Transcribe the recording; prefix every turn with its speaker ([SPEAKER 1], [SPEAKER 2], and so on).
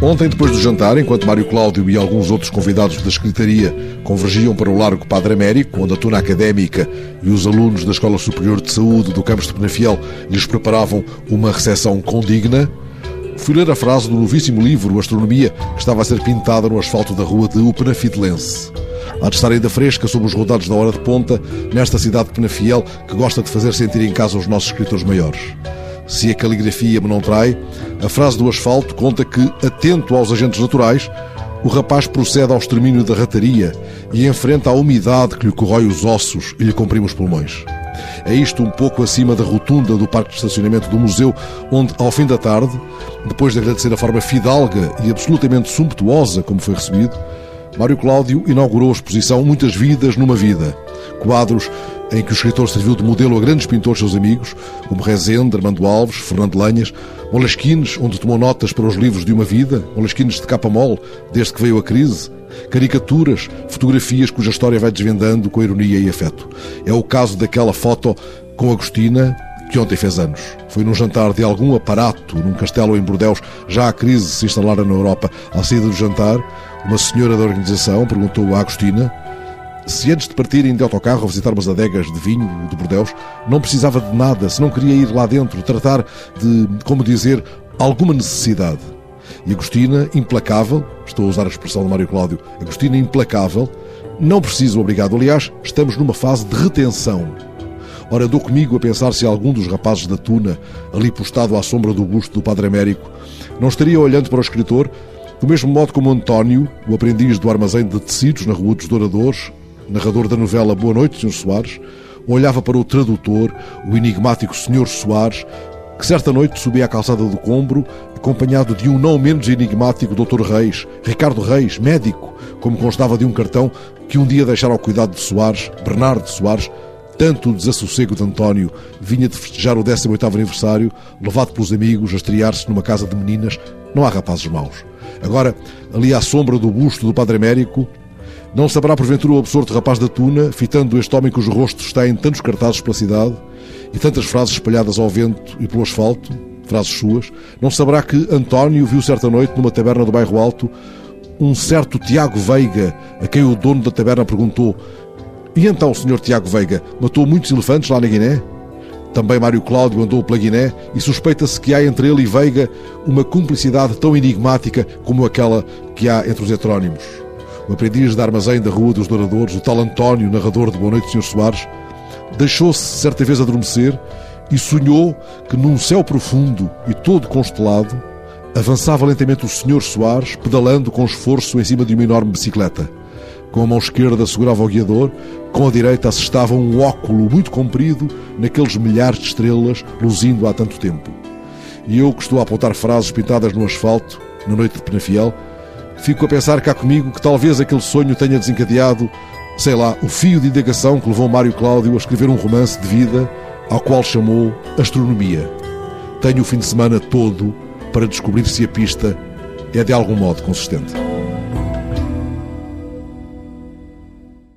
[SPEAKER 1] Ontem, depois do jantar, enquanto Mário Cláudio e alguns outros convidados da secretaria convergiam para o Largo Padre Américo, onde a tuna académica e os alunos da Escola Superior de Saúde do Campos de Penafiel lhes preparavam uma recepção condigna, fui ler a frase do novíssimo livro Astronomia que estava a ser pintada no asfalto da rua de Upenafidelense. Há de estar ainda fresca sob os rodados da hora de ponta, nesta cidade de Penafiel que gosta de fazer sentir em casa os nossos escritores maiores. Se a caligrafia me não trai, a frase do asfalto conta que, atento aos agentes naturais, o rapaz procede ao extermínio da rataria e enfrenta a umidade que lhe corrói os ossos e lhe comprime os pulmões. É isto um pouco acima da rotunda do parque de estacionamento do museu, onde, ao fim da tarde, depois de agradecer a forma fidalga e absolutamente sumptuosa como foi recebido, Mário Cláudio inaugurou a exposição Muitas Vidas numa Vida. Quadros em que o escritor serviu de modelo a grandes pintores seus amigos, como Rezende, Armando Alves, Fernando Lanhas, Molasquines, onde tomou notas para os livros de uma vida, Molasquines de capa mole, desde que veio a crise, caricaturas, fotografias cuja história vai desvendando com ironia e afeto. É o caso daquela foto com Agostina, que ontem fez anos. Foi num jantar de algum aparato, num castelo em Bordeus, já a crise se instalara na Europa. À saída do jantar, uma senhora da organização perguntou a Agostina se antes de partirem de autocarro a visitar umas adegas de vinho de Bordeus, não precisava de nada, se não queria ir lá dentro, tratar de, como dizer, alguma necessidade. E Agostina, implacável, estou a usar a expressão de Mário Cláudio, Agostina implacável, não preciso, obrigado. Aliás, estamos numa fase de retenção. Ora, dou comigo a pensar se algum dos rapazes da Tuna, ali postado à sombra do busto do Padre Américo, não estaria olhando para o escritor do mesmo modo como António, o aprendiz do armazém de tecidos na Rua dos Douradores, narrador da novela Boa Noite, Sr. Soares, olhava para o tradutor, o enigmático Sr. Soares, que certa noite subia a calçada do Combro, acompanhado de um não menos enigmático Dr. Reis, Ricardo Reis, médico, como constava de um cartão que um dia deixara ao cuidado de Soares, Bernardo Soares, tanto o desassossego de António vinha de festejar o 18º aniversário, levado pelos amigos a estrear-se numa casa de meninas, não há rapazes maus. Agora, ali à sombra do busto do Padre Américo, não saberá porventura o absorto rapaz da tuna, fitando este homem cujo rosto está em tantos cartazes pela cidade e tantas frases espalhadas ao vento e pelo asfalto, frases suas, não saberá que António viu certa noite numa taberna do bairro Alto um certo Tiago Veiga, a quem o dono da taberna perguntou: E então, senhor Tiago Veiga, matou muitos elefantes lá na Guiné? Também Mário Cláudio andou pela Guiné e suspeita-se que há entre ele e Veiga uma cumplicidade tão enigmática como aquela que há entre os heterónimos o aprendiz de armazém da Rua dos Douradores, o tal António, narrador de Boa Noite, Sr. Soares, deixou-se certa vez adormecer e sonhou que num céu profundo e todo constelado avançava lentamente o Sr. Soares, pedalando com esforço em cima de uma enorme bicicleta. Com a mão esquerda segurava o guiador, com a direita assestava um óculo muito comprido naqueles milhares de estrelas luzindo há tanto tempo. E eu que estou a apontar frases pintadas no asfalto, na noite de Penafiel, fico a pensar cá comigo que talvez aquele sonho tenha desencadeado, sei lá, o fio de indagação que levou Mário Cláudio a escrever um romance de vida ao qual chamou Astronomia. Tenho o fim de semana todo para descobrir se a pista é de algum modo consistente.